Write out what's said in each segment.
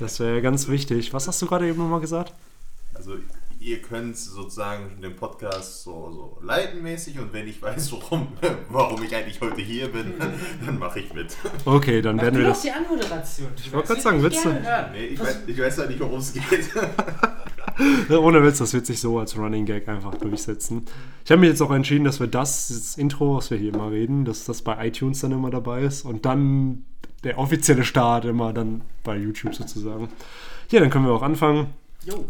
Das wäre ganz wichtig. Was hast du gerade eben nochmal gesagt? Also ihr könnt sozusagen den Podcast so, so leitenmäßig und wenn ich weiß, warum, warum ich eigentlich heute hier bin, dann mache ich mit. Okay, dann Mach werden wir doch das. die Anmoderation. Ich wollte gerade sagen, willst du- Nee, ich, weiß, ich weiß ja nicht, worum es geht. Ohne Witz, das wird sich so als Running Gag einfach durchsetzen. Ich habe mich jetzt auch entschieden, dass wir das, das Intro, was wir hier immer reden, dass das bei iTunes dann immer dabei ist und dann der offizielle Start immer dann bei YouTube sozusagen. Ja, dann können wir auch anfangen. Jo.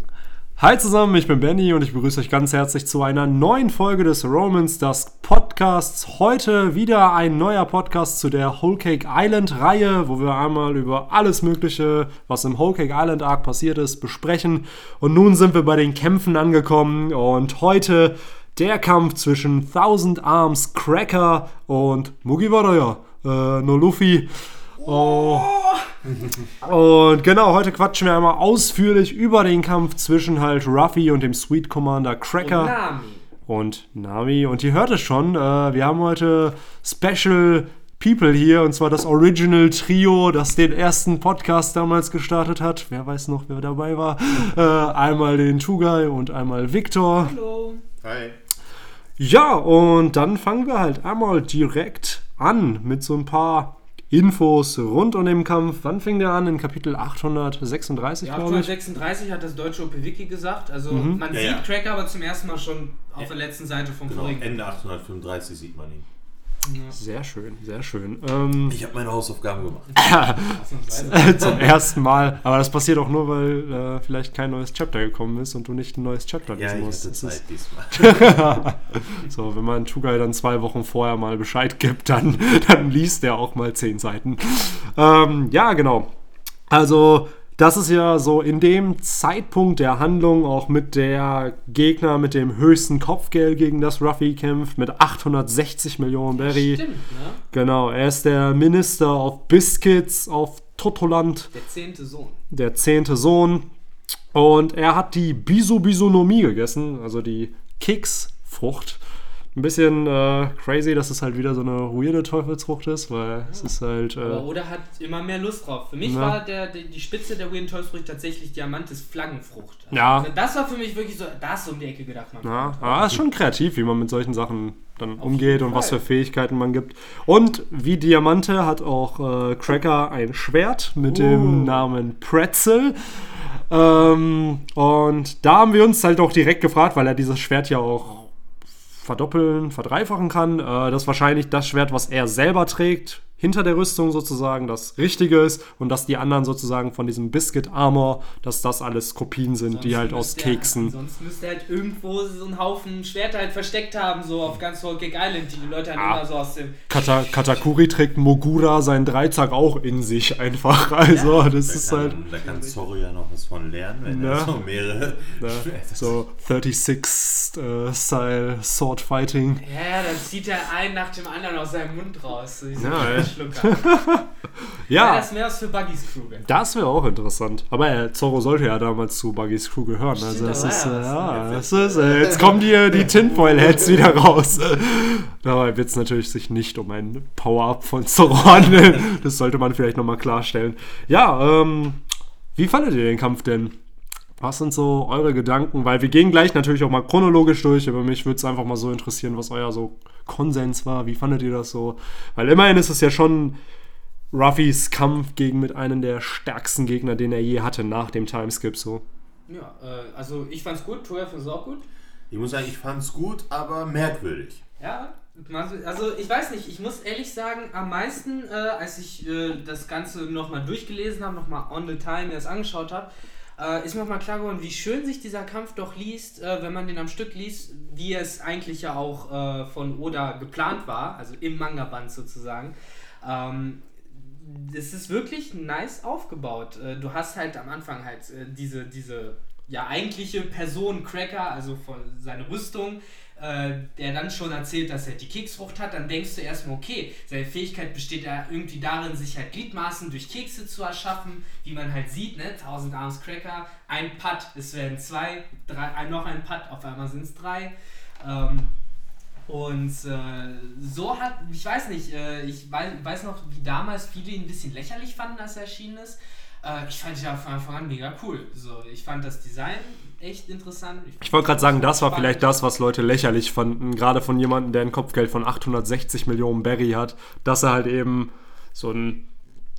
Hi zusammen, ich bin Benny und ich begrüße euch ganz herzlich zu einer neuen Folge des Romans Dusk Podcasts. Heute wieder ein neuer Podcast zu der Whole Cake Island Reihe, wo wir einmal über alles Mögliche, was im Whole Cake Island Arc passiert ist, besprechen. Und nun sind wir bei den Kämpfen angekommen und heute der Kampf zwischen Thousand Arms Cracker und Mugiwara, äh, no Luffy. Oh. Und genau, heute quatschen wir einmal ausführlich über den Kampf zwischen halt Ruffy und dem Sweet Commander Cracker Nami. und Nami. Und ihr hört es schon, äh, wir haben heute Special People hier, und zwar das Original Trio, das den ersten Podcast damals gestartet hat. Wer weiß noch, wer dabei war? Äh, einmal den Tugai und einmal Victor. Hallo. Hi. Ja, und dann fangen wir halt einmal direkt an mit so ein paar Infos rund um den Kampf. Wann fing der an? In Kapitel 836, Ja, glaube ich. 836 hat das deutsche OP-Wiki gesagt. Also Mhm. man Ja, sieht ja. Cracker aber zum ersten Mal schon auf der letzten Seite vom Genau, vorigen. Ende 835 sieht man ihn. Sehr schön, sehr schön. Ähm, Ich habe meine Hausaufgaben gemacht. Zum ersten Mal. Aber das passiert auch nur, weil äh, vielleicht kein neues Chapter gekommen ist und du nicht ein neues Chapter Ja, lesen ich musst. hatte Das Zeit ist, diesmal. so, wenn man Tugai dann zwei Wochen vorher mal Bescheid gibt, dann, dann liest er auch mal zehn Seiten. Ähm, ja, genau. Also, das ist ja so in dem Zeitpunkt der Handlung auch mit der Gegner mit dem höchsten Kopfgeld, gegen das Ruffy kämpft, mit 860 Millionen Berry. Stimmt, ne? Genau, er ist der Minister of Biscuits auf Totoland, Der zehnte Sohn. der zehnte Sohn. Und er hat die Bisu-Bisonomie gegessen, also die Keksfrucht. Ein bisschen äh, crazy, dass es halt wieder so eine weirde Teufelsfrucht ist, weil es ist halt. Aber Äh, Oda hat immer mehr Lust drauf. Für mich Ja. war der, die die Spitze der Weird Teufelsfrucht tatsächlich Diamantes Flaggenfrucht. Also Ja. Das war für mich wirklich so, da ist so um die Ecke gedacht. Man ja, aber es ist schon kreativ, wie man mit solchen Sachen dann umgeht jeden und was für Fähigkeiten man gibt. Und wie Diamante hat auch äh, Cracker ein Schwert mit dem Oh. Namen Pretzel. Ähm, und da haben wir uns halt auch direkt gefragt, weil er dieses Schwert ja auch verdoppeln, verdreifachen kann. Äh, das ist wahrscheinlich das Schwert, was er selber trägt, hinter der Rüstung sozusagen, das Richtige ist. Und dass die anderen sozusagen von diesem Biscuit Armor, dass das alles Kopien sind, die Sonst halt aus müsste er- Keksen. Sonst müsste er halt irgendwo so einen Haufen Schwerter halt versteckt haben, so auf ganz Cake Island, die die Leute dann Ah. immer so aus dem. Kata Katakuri trägt Mogura seinen Dreizack auch in sich einfach. Also, das Da ist kann, halt. da kann Zoro ja noch was von lernen, wenn Ja. er so mehrere Ne, so 36 äh, Style Sword Fighting. Ja, dann zieht er einen nach dem anderen aus seinem Mund raus. So Ja. Schlucker. Ja, Das wäre was für Buggys Crew. das wäre auch interessant. Aber äh, Zorro sollte ja damals zu Buggys Crew gehören. Also das da ist, äh, ja das ist, äh, jetzt kommen die, die Tinfoil-Heads wieder raus. Dabei wird es natürlich sich nicht um ein Power-Up von Zorro handeln. Das sollte man vielleicht nochmal klarstellen. Ja, ähm, wie fandet ihr den Kampf denn? Was sind so eure Gedanken? Weil wir gehen gleich natürlich auch mal chronologisch durch, aber mich würde es einfach mal so interessieren, was euer so Konsens war. Wie fandet ihr das so? Weil immerhin ist es ja schon Ruffys Kampf gegen mit einem der stärksten Gegner, den er je hatte nach dem Timeskip so. Ja, äh, also ich fand's gut, Toya fand's auch gut. Ich muss sagen, ich fand's gut, aber merkwürdig. Ja, also ich weiß nicht, ich muss ehrlich sagen, am meisten, äh, als ich äh, das Ganze nochmal durchgelesen habe, nochmal on the time mir das angeschaut habe, äh, ist mir nochmal klar geworden, wie schön sich dieser Kampf doch liest, äh, wenn man den am Stück liest, wie es eigentlich ja auch äh, von Oda geplant war, also im Manga-Band sozusagen. Ähm, es ist wirklich nice aufgebaut. Äh, Du hast halt am Anfang halt äh, diese, diese ja eigentliche Person Cracker, also von seine Rüstung, äh, der dann schon erzählt, dass er die Keksfrucht hat, dann denkst du erstmal, okay, seine Fähigkeit besteht ja irgendwie darin, sich halt Gliedmaßen durch Kekse zu erschaffen, wie man halt sieht, ne? 1000 Arms Cracker, ein Putt, es werden zwei, drei, noch ein Putt, auf einmal sind es drei. Ähm, und äh, so hat, ich weiß nicht, äh, ich weiß, weiß noch, wie damals viele ihn ein bisschen lächerlich fanden, als er erschienen ist. Äh, ich fand ja von Anfang an mega cool. So, ich fand das Design echt interessant. Ich wollte gerade sagen, das war vielleicht das, was Leute lächerlich fanden, gerade von jemandem, der ein Kopfgeld von 860 Millionen Barry hat, dass er halt eben so ein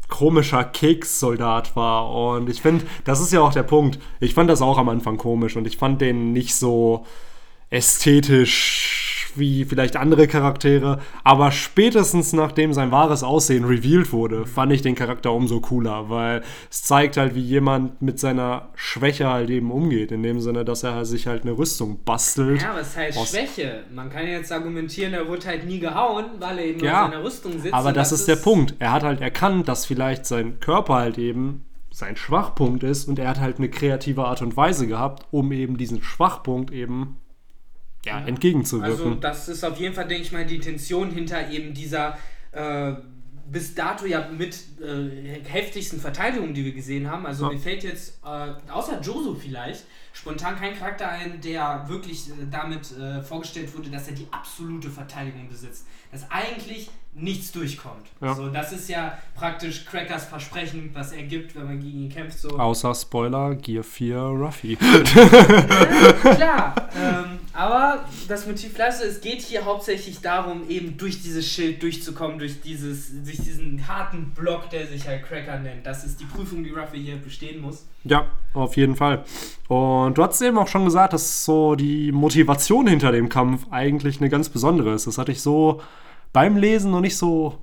komischer Kekssoldat war. Und ich finde, das ist ja auch der Punkt. Ich fand das auch am Anfang komisch und ich fand den nicht so ästhetisch wie vielleicht andere Charaktere, aber spätestens nachdem sein wahres Aussehen revealed wurde, fand ich den Charakter umso cooler, weil es zeigt halt, wie jemand mit seiner Schwäche halt eben umgeht, in dem Sinne, dass er sich halt eine Rüstung bastelt. Ja, was heißt Schwäche? Man kann jetzt argumentieren, er wurde halt nie gehauen, weil er eben ja, in seiner Rüstung sitzt. Aber das, das ist der Punkt. Er hat halt erkannt, dass vielleicht sein Körper halt eben sein Schwachpunkt ist und er hat halt eine kreative Art und Weise gehabt, um eben diesen Schwachpunkt eben ja, entgegenzuwirken. Also das ist auf jeden Fall, denke ich mal, die Intention hinter eben dieser äh, bis dato ja mit äh, heftigsten Verteidigungen, die wir gesehen haben. Also ja. mir fällt jetzt, äh, außer Joso vielleicht, spontan kein Charakter ein, der wirklich äh, damit äh, vorgestellt wurde, dass er die absolute Verteidigung besitzt. Dass eigentlich nichts durchkommt. Ja. So, das ist ja praktisch Crackers Versprechen, was er gibt, wenn man gegen ihn kämpft. So. Außer Spoiler, Gear 4 Ruffy. ja, klar, ähm, aber das Motiv Leiste, es geht hier hauptsächlich darum, eben durch dieses Schild durchzukommen, durch, dieses, durch diesen harten Block, der sich halt Cracker nennt. Das ist die Prüfung, die Ruffy hier bestehen muss. Ja, auf jeden Fall. Und du hast eben auch schon gesagt, dass so die Motivation hinter dem Kampf eigentlich eine ganz besondere ist. Das hatte ich so beim Lesen noch nicht so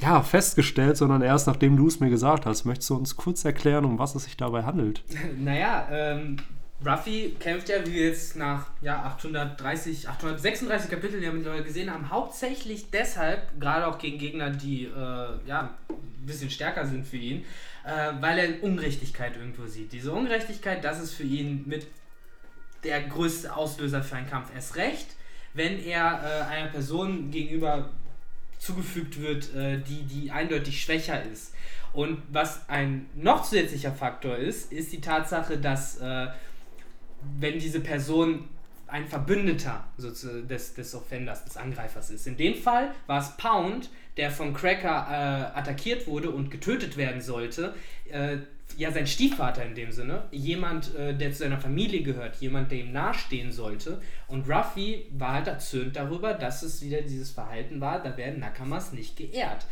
ja, festgestellt, sondern erst nachdem du es mir gesagt hast. Möchtest du uns kurz erklären, um was es sich dabei handelt? Naja, ähm, Ruffy kämpft ja, wie wir jetzt nach ja, 830, 836 Kapiteln ja mittlerweile gesehen haben, hauptsächlich deshalb, gerade auch gegen Gegner, die äh, ja, ein bisschen stärker sind für ihn, äh, weil er Ungerechtigkeit irgendwo sieht. Diese Ungerechtigkeit, das ist für ihn mit der größte Auslöser für einen Kampf. Erst recht, wenn er äh, einer Person gegenüber zugefügt wird, äh, die, die eindeutig schwächer ist. Und was ein noch zusätzlicher Faktor ist, ist die Tatsache, dass äh, wenn diese Person ein Verbündeter des, des Offenders, des Angreifers ist. In dem Fall war es Pound, der von Cracker äh, attackiert wurde und getötet werden sollte. Äh, ja, sein Stiefvater in dem Sinne. Jemand, äh, der zu seiner Familie gehört, jemand, der ihm nahestehen sollte. Und Ruffy war halt erzürnt darüber, dass es wieder dieses Verhalten war, da werden Nakamas nicht geehrt.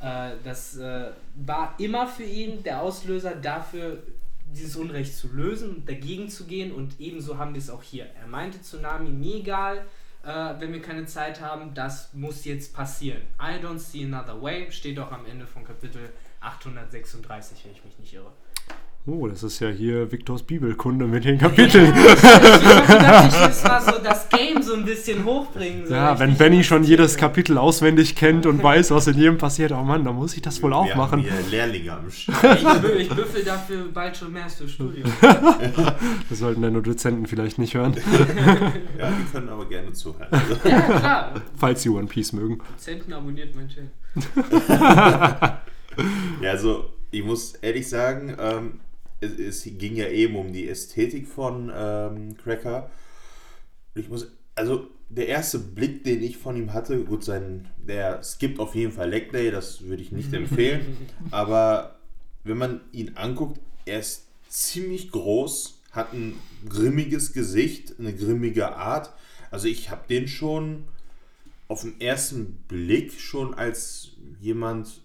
Äh, das äh, war immer für ihn der Auslöser dafür, dieses Unrecht zu lösen dagegen zu gehen. Und ebenso haben wir es auch hier. Er meinte Tsunami, mir egal, äh, wenn wir keine Zeit haben, das muss jetzt passieren. I don't see another way, steht auch am Ende von Kapitel 836, wenn ich mich nicht irre. Oh, das ist ja hier Viktors Bibelkunde mit den Kapiteln. Ja, ich dachte, ich mal so das Game so ein bisschen hochbringen. So ja, wenn Benny schon jedes Kapitel auswendig kennt und weiß, was in jedem passiert, oh Mann, da muss ich das wohl auch Wir machen. Haben hier Lehrlinge am Start. Ich, ich büffel dafür bald schon mehr fürs Studium. das sollten deine Dozenten vielleicht nicht hören. ja, die können aber gerne zuhören. Ja, klar. Falls sie One Piece mögen. Dozenten abonniert mein Channel. ja, also ich muss ehrlich sagen, ähm, es, es, ging ja eben um die Ästhetik von ähm, Cracker. Ich muss, also der erste Blick, den ich von ihm hatte, gut, sein, der skippt auf jeden Fall Leg Day, das würde ich nicht empfehlen. aber wenn man ihn anguckt, er ist ziemlich groß, hat ein grimmiges Gesicht, eine grimmige Art. Also ich habe den schon auf den ersten Blick schon als jemand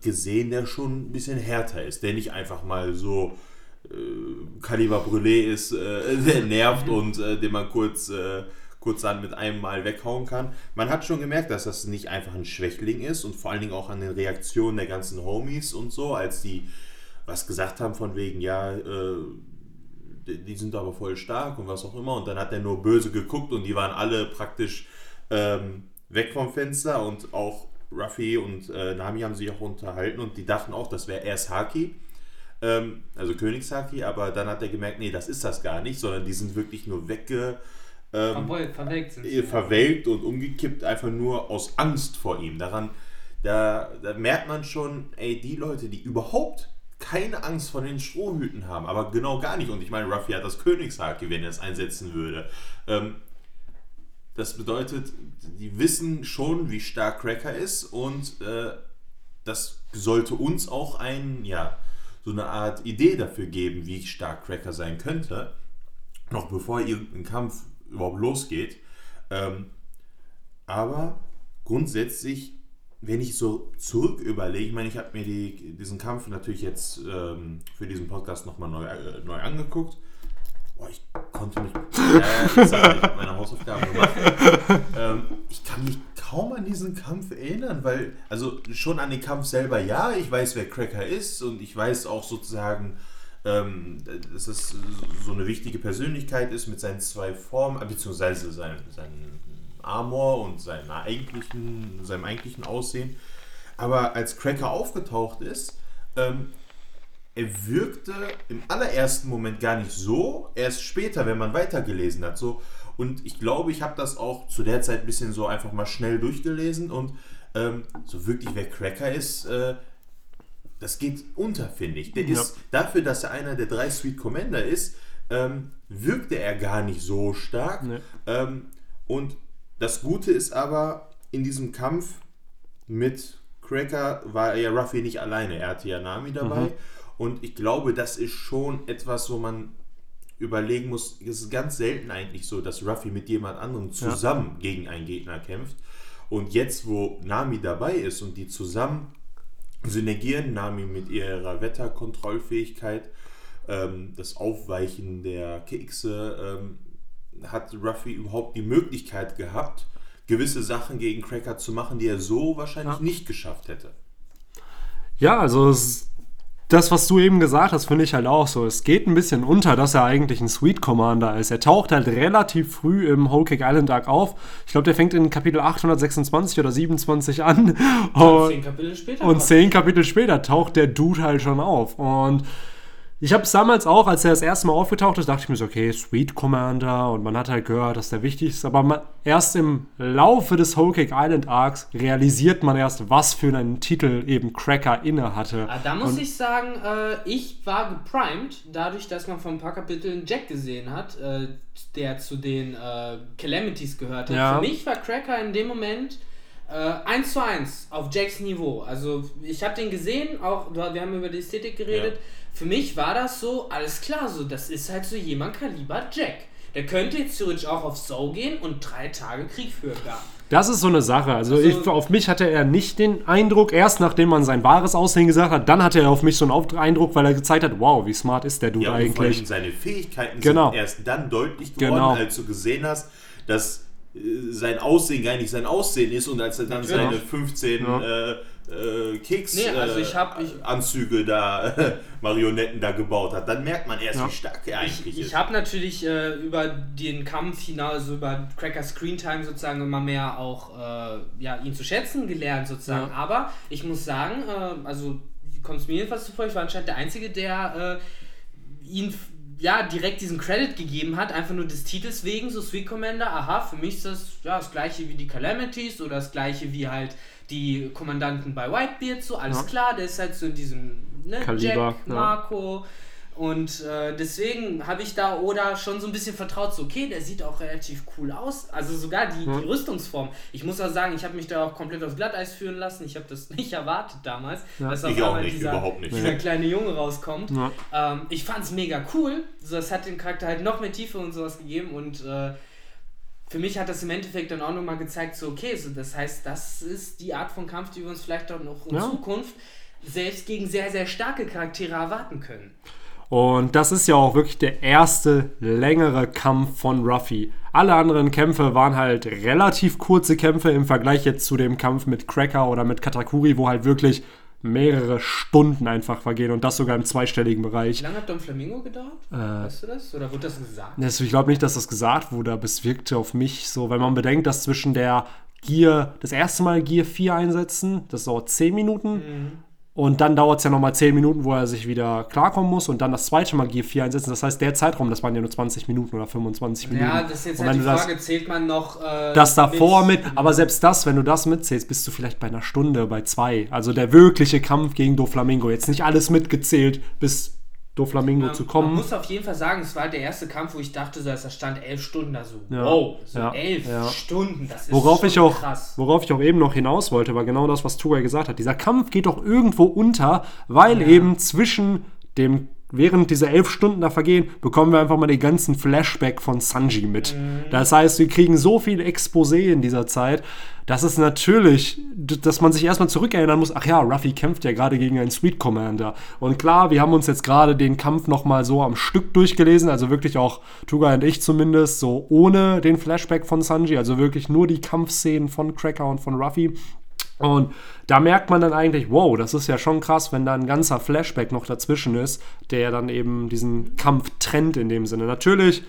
gesehen, der schon ein bisschen härter ist, der nicht einfach mal so äh, Caliber Brûlé ist, äh, der nervt und äh, den man kurz, äh, kurz dann mit einem Mal weghauen kann. Man hat schon gemerkt, dass das nicht einfach ein Schwächling ist und vor allen Dingen auch an den Reaktionen der ganzen Homies und so, als die was gesagt haben von wegen, ja, äh, die sind aber voll stark und was auch immer. Und dann hat er nur böse geguckt und die waren alle praktisch ähm, weg vom Fenster und auch Ruffy und äh, Nami haben sich auch unterhalten und die dachten auch, das wäre erst Haki, ähm, also Königshaki, aber dann hat er gemerkt, nee, das ist das gar nicht, sondern die sind wirklich nur wegge... Ähm, verwelkt, sind sie, verwelkt und umgekippt, einfach nur aus Angst vor ihm. Daran, da, da merkt man schon, ey, die Leute, die überhaupt keine Angst vor den Strohhüten haben, aber genau gar nicht. Und ich meine, Ruffy hat das Königshaki, wenn er es einsetzen würde. Ähm, das bedeutet, die wissen schon, wie stark Cracker ist und äh, das sollte uns auch ein, ja, so eine Art Idee dafür geben, wie stark Cracker sein könnte, noch bevor irgendein Kampf überhaupt losgeht. Ähm, aber grundsätzlich, wenn ich so zurück überlege, ich meine, ich habe mir die, diesen Kampf natürlich jetzt ähm, für diesen Podcast nochmal neu, äh, neu angeguckt. Boah, ich konnte mich. Äh, ich habe meine Hausaufgaben gemacht. Ähm, ich kann mich kaum an diesen Kampf erinnern, weil, also schon an den Kampf selber, ja, ich weiß, wer Cracker ist und ich weiß auch sozusagen, ähm, dass es so eine wichtige Persönlichkeit ist mit seinen zwei Formen, beziehungsweise sein, seinen Armor und seiner eigentlichen, seinem eigentlichen Aussehen. Aber als Cracker aufgetaucht ist, ähm, er wirkte im allerersten Moment gar nicht so, erst später, wenn man weitergelesen hat. So. Und ich glaube, ich habe das auch zu der Zeit ein bisschen so einfach mal schnell durchgelesen und ähm, so wirklich wer Cracker ist, äh, das geht unter, finde ich. Der ja. ist dafür, dass er einer der drei Sweet Commander ist, ähm, wirkte er gar nicht so stark. Nee. Ähm, und das Gute ist aber, in diesem Kampf mit Cracker war ja Ruffy nicht alleine. Er hatte ja Nami dabei. Mhm. Und ich glaube, das ist schon etwas, wo man überlegen muss. Es ist ganz selten eigentlich so, dass Ruffy mit jemand anderem zusammen ja. gegen einen Gegner kämpft. Und jetzt, wo Nami dabei ist und die zusammen synergieren, Nami mit ihrer Wetterkontrollfähigkeit, ähm, das Aufweichen der Kekse, ähm, hat Ruffy überhaupt die Möglichkeit gehabt, gewisse Sachen gegen Cracker zu machen, die er so wahrscheinlich ja. nicht geschafft hätte. Ja, also es das, was du eben gesagt hast, finde ich halt auch so. Es geht ein bisschen unter, dass er eigentlich ein Sweet Commander ist. Er taucht halt relativ früh im Whole Cake Island Arc auf. Ich glaube, der fängt in Kapitel 826 oder 27 an. Und, zehn Kapitel später. Und zehn Kapitel später taucht der Dude halt schon auf. Und ich habe es damals auch, als er das erste Mal aufgetaucht ist, dachte ich mir so, okay, Sweet Commander und man hat halt gehört, dass der wichtig ist. Aber man, erst im Laufe des Whole Cake Island Arcs realisiert man erst, was für einen Titel eben Cracker inne hatte. Ah, da muss und ich sagen, äh, ich war geprimed, dadurch, dass man vor ein paar Kapiteln Jack gesehen hat, äh, der zu den äh, Calamities gehört hat. Ja. Für mich war Cracker in dem Moment äh, 1 zu 1 auf Jacks Niveau. Also ich habe den gesehen, auch wir haben über die Ästhetik geredet. Ja für mich war das so, alles klar, so, das ist halt so jemand Kaliber Jack. Der könnte jetzt theoretisch auch auf So gehen und drei Tage Krieg führen da. Das ist so eine Sache. Also, also ich, auf mich hatte er nicht den Eindruck, erst nachdem man sein wahres Aussehen gesagt hat, dann hatte er auf mich so einen Eindruck, weil er gezeigt hat, wow, wie smart ist der Dude ja, eigentlich. Und seine Fähigkeiten genau. sind erst dann deutlich geworden, genau. als du gesehen hast, dass äh, sein Aussehen gar nicht sein Aussehen ist und als er dann Natürlich. seine 15 ja. äh, äh, Keks-Anzüge nee, also äh, da, Marionetten da gebaut hat, dann merkt man erst, ja. wie stark er eigentlich ich, ist. Ich habe natürlich äh, über den Kampf hinaus, also über Cracker Screen Time sozusagen immer mehr auch äh, ja, ihn zu schätzen gelernt sozusagen. Ja. Aber ich muss sagen, äh, also kommt es mir jedenfalls zuvor, ich war anscheinend der Einzige, der äh, ihn ja, direkt diesen Credit gegeben hat, einfach nur des Titels wegen, so Sweet Commander, aha, für mich ist das ja, das gleiche wie die Calamities oder das gleiche wie halt die Kommandanten bei Whitebeard, so alles ja. klar, der ist halt so in diesem ne, Kaliber, Jack, Marco. Ja. Und äh, deswegen habe ich da Oda schon so ein bisschen vertraut, so okay, der sieht auch relativ cool aus. Also sogar die, ja. die Rüstungsform. Ich muss auch sagen, ich habe mich da auch komplett aufs Glatteis führen lassen. Ich habe das nicht erwartet damals, ja. dass auf einmal dieser, dieser kleine Junge rauskommt. Ja. Ähm, ich fand es mega cool. So, das hat dem Charakter halt noch mehr Tiefe und sowas gegeben und äh, für mich hat das im Endeffekt dann auch nochmal gezeigt, so okay, so das heißt, das ist die Art von Kampf, die wir uns vielleicht auch noch in ja. Zukunft selbst gegen sehr, sehr starke Charaktere erwarten können. Und das ist ja auch wirklich der erste längere Kampf von Ruffy. Alle anderen Kämpfe waren halt relativ kurze Kämpfe im Vergleich jetzt zu dem Kampf mit Cracker oder mit Katakuri, wo halt wirklich mehrere Stunden einfach vergehen und das sogar im zweistelligen Bereich. Wie lange hat Don Flamingo gedauert? Äh, weißt du das? Oder wurde das gesagt? ich glaube nicht, dass das gesagt wurde, aber es wirkte auf mich so, weil man bedenkt, dass zwischen der Gear, das erste Mal Gear 4 einsetzen, das dauert 10 Minuten. Mhm. Und dann dauert es ja nochmal 10 Minuten, wo er sich wieder klarkommen muss und dann das zweite Mal Gear 4 einsetzen. Das heißt, der Zeitraum, das waren ja nur 20 Minuten oder 25 Minuten. Ja, das ist jetzt halt die Frage, das, zählt man noch. Äh, das davor mit, mit, aber selbst das, wenn du das mitzählst, bist du vielleicht bei einer Stunde, bei zwei. Also der wirkliche Kampf gegen Doflamingo. Jetzt nicht alles mitgezählt bis Doflamingo Ähm, zu Man kommen. muss auf jeden Fall sagen, es war der erste Kampf, wo ich dachte, so, als da stand elf Stunden da so. Ja. Wow, so Ja. elf Ja. Stunden, das ist Worauf ich, auch, krass. worauf ich auch eben noch hinaus wollte, war genau das, was Tugai gesagt hat. Dieser Kampf geht doch irgendwo unter, weil eben zwischen dem, während diese elf Stunden da vergehen, bekommen wir einfach mal den ganzen Flashback von Sanji mit. Das heißt, wir kriegen so viel Exposé in dieser Zeit, dass es natürlich, dass man sich erstmal zurückerinnern muss, ach ja, Ruffy kämpft ja gerade gegen einen Sweet Commander. Und klar, wir haben uns jetzt gerade den Kampf nochmal so am Stück durchgelesen, also wirklich auch Tugai und ich zumindest, so ohne den Flashback von Sanji, also wirklich nur die Kampfszenen von Cracker und von Ruffy. Und da merkt man dann eigentlich, wow, das ist ja schon krass, wenn da ein ganzer Flashback noch dazwischen ist, der dann eben diesen Kampf trennt in dem Sinne. Natürlich,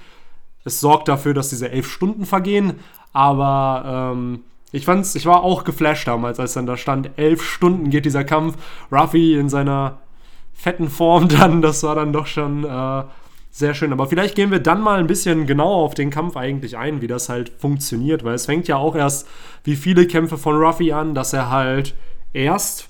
es sorgt dafür, dass diese elf Stunden vergehen, aber ähm, ich fand's, ich war auch geflasht damals, als dann da stand, elf Stunden geht dieser Kampf. Ruffy in seiner fetten Form dann, das war dann doch schon äh, sehr schön. Aber vielleicht gehen wir dann mal ein bisschen genauer auf den Kampf eigentlich ein, wie das halt funktioniert, weil es fängt ja auch erst wie viele Kämpfe von Ruffy an, dass er halt erst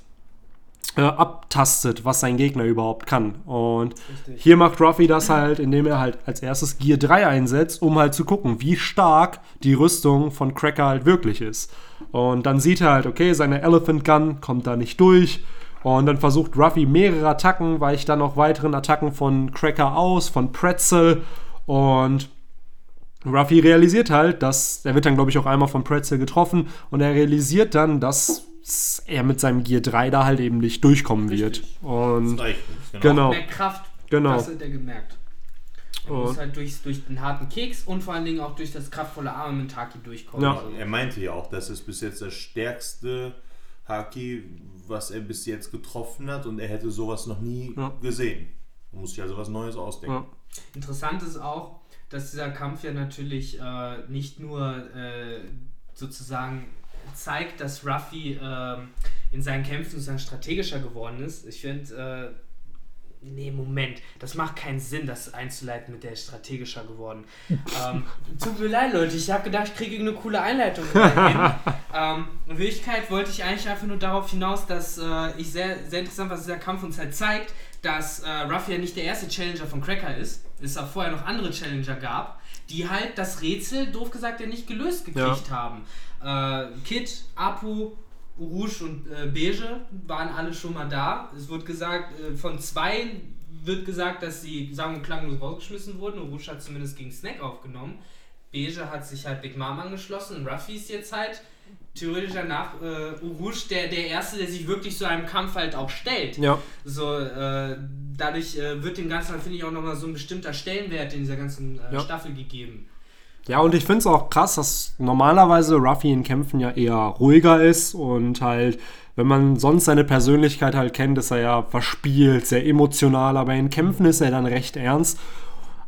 äh, abtastet, was sein Gegner überhaupt kann. Und Richtig. hier macht Ruffy das halt, indem er halt als erstes Gear 3 einsetzt, um halt zu gucken, wie stark die Rüstung von Cracker halt wirklich ist. Und dann sieht er halt, okay, seine Elephant Gun kommt da nicht durch. Und dann versucht Ruffy mehrere Attacken, weicht dann noch weiteren Attacken von Cracker aus, von Pretzel. Und Ruffy realisiert halt, dass, er wird dann, glaube ich, auch einmal von Pretzel getroffen und er realisiert dann, dass er mit seinem Gear 3 da halt eben nicht durchkommen wird. Richtig. Und Das reicht nicht, Genau. Mehr Kraft, Genau. das hat er gemerkt. Er muss halt durch, durch den harten Keks und vor allen Dingen auch durch das kraftvolle Armamentaki durchkommen. Ja. Also, Er meinte ja auch, dass es bis jetzt das stärkste Haki, was er bis jetzt getroffen hat und er hätte sowas noch nie Ja. gesehen. Man muss sich also was Neues ausdenken. Ja. Interessant ist auch, dass dieser Kampf ja natürlich äh, nicht nur äh, sozusagen zeigt, dass Ruffy ähm, in seinen Kämpfen sozusagen strategischer geworden ist. Ich finde, äh, nee, Moment, das macht keinen Sinn, das einzuleiten mit der ist strategischer geworden. ähm, tut mir leid, Leute, ich habe gedacht, ich kriege eine coole Einleitung. ähm, in Wirklichkeit wollte ich eigentlich einfach nur darauf hinaus, dass äh, ich sehr, sehr interessant, was dieser Kampf uns halt zeigt, dass äh, Ruffy ja nicht der erste Challenger von Cracker ist, es auch vorher noch andere Challenger gab, die halt das Rätsel, doof gesagt, ja nicht gelöst gekriegt haben. Äh, Kid, Apu, Rouge und äh, Beige waren alle schon mal da. Es wird gesagt, äh, von zwei wird gesagt, dass sie sang- und klanglos rausgeschmissen wurden. Rouge hat zumindest gegen Snack aufgenommen. Beige hat sich halt Big Mom angeschlossen Ruffy ist jetzt halt theoretisch danach äh, Rouge der, der Erste, der sich wirklich so einem Kampf halt auch stellt. Ja. So, äh, dadurch äh, wird dem Ganzen, finde ich, auch nochmal so ein bestimmter Stellenwert in dieser ganzen äh, Ja. Staffel gegeben. Ja, und ich finde es auch krass, dass normalerweise Ruffy in Kämpfen ja eher ruhiger ist und halt, wenn man sonst seine Persönlichkeit halt kennt, ist er ja verspielt, sehr emotional, aber in Kämpfen ist er dann recht ernst.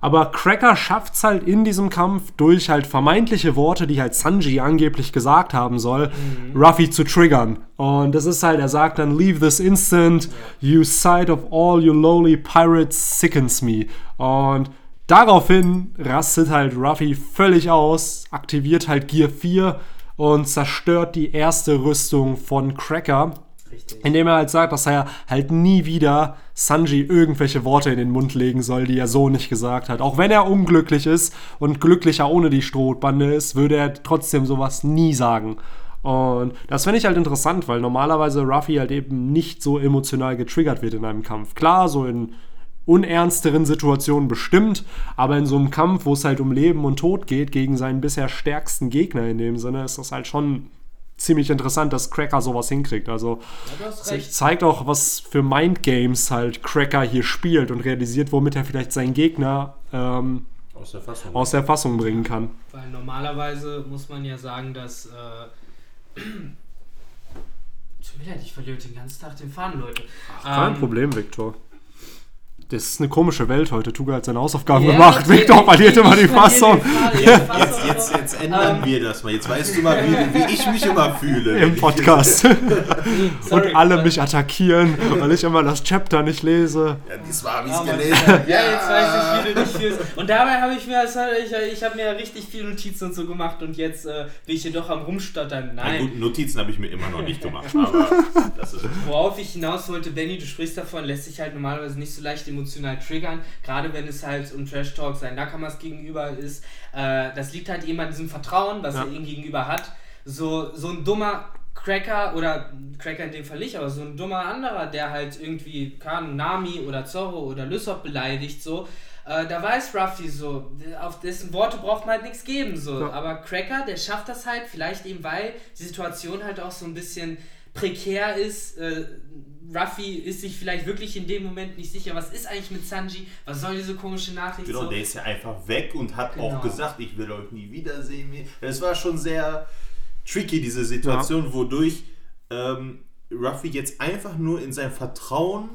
Aber Cracker schafft es halt in diesem Kampf durch halt vermeintliche Worte, die halt Sanji angeblich gesagt haben soll, Ruffy zu triggern. Und das ist halt, er sagt dann, leave this instant, you sight of all you lowly pirates sickens me. Und daraufhin rastet halt Ruffy völlig aus, aktiviert halt Gear 4 und zerstört die erste Rüstung von Cracker. Richtig. Indem er halt sagt, dass er halt nie wieder Sanji irgendwelche Worte in den Mund legen soll, die er so nicht gesagt hat. Auch wenn er unglücklich ist und glücklicher ohne die Strohbande ist, würde er trotzdem sowas nie sagen. Und das finde ich halt interessant, weil normalerweise Ruffy halt eben nicht so emotional getriggert wird in einem Kampf. Klar, so in unernsteren Situationen bestimmt, aber in so einem Kampf, wo es halt um Leben und Tod geht, gegen seinen bisher stärksten Gegner in dem Sinne, ist das halt schon ziemlich interessant, dass Cracker sowas hinkriegt. Also Ja, zeigt auch, was für Mindgames halt Cracker hier spielt und realisiert, womit er vielleicht seinen Gegner ähm, Aus der Fassung. aus der Fassung bringen kann. Weil normalerweise muss man ja sagen, dass. Äh, Tut mir leid, ich verliere den ganzen Tag den Faden, Leute. Kein Ähm, Problem, Viktor. Das ist eine komische Welt heute. Tuga hat seine Hausaufgaben ja, gemacht. ich- verliert immer die Fassung. Jetzt, Fassung jetzt, noch. jetzt ändern wir das mal. Jetzt weißt du mal, wie, wie ich mich immer fühle. Im Podcast. Sorry, und alle mich attackieren, weil ich immer das Chapter nicht lese. Ja, diesmal habe ich es Aber- gelesen. Ja, jetzt weiß ich, wie du dich fühlst. Und dabei habe ich mir, ich, ich habe mir richtig viele Notizen und so gemacht und jetzt äh, bin ich hier doch am Rumstottern. Nein. gut, Notizen habe ich mir immer noch nicht gemacht, aber das ist Worauf ich hinaus wollte, Benny, du sprichst davon, lässt sich halt normalerweise nicht so leicht emotional triggern, gerade wenn es halt um Trash Talk seinen Nakamas gegenüber ist. Äh, das liegt halt eben an diesem Vertrauen, was Ja. er ihm gegenüber hat. So, so ein dummer Cracker oder Cracker in dem Fall nicht, aber so ein dummer anderer, der halt irgendwie Ahnung, Nami oder Zorro oder Lysop beleidigt, so, äh, da weiß Ruffy so, auf dessen Worte braucht man halt nichts geben, so. Ja. Aber Cracker, der schafft das halt, vielleicht eben, weil die Situation halt auch so ein bisschen prekär ist. Äh, Ruffy ist sich vielleicht wirklich in dem Moment nicht sicher, was ist eigentlich mit Sanji, was soll diese komische Nachricht Genau, so. der ist ja einfach weg und hat Genau. auch gesagt, ich will euch nie wiedersehen. Es war schon sehr tricky, diese Situation, wodurch ähm, Ruffy jetzt einfach nur in sein Vertrauen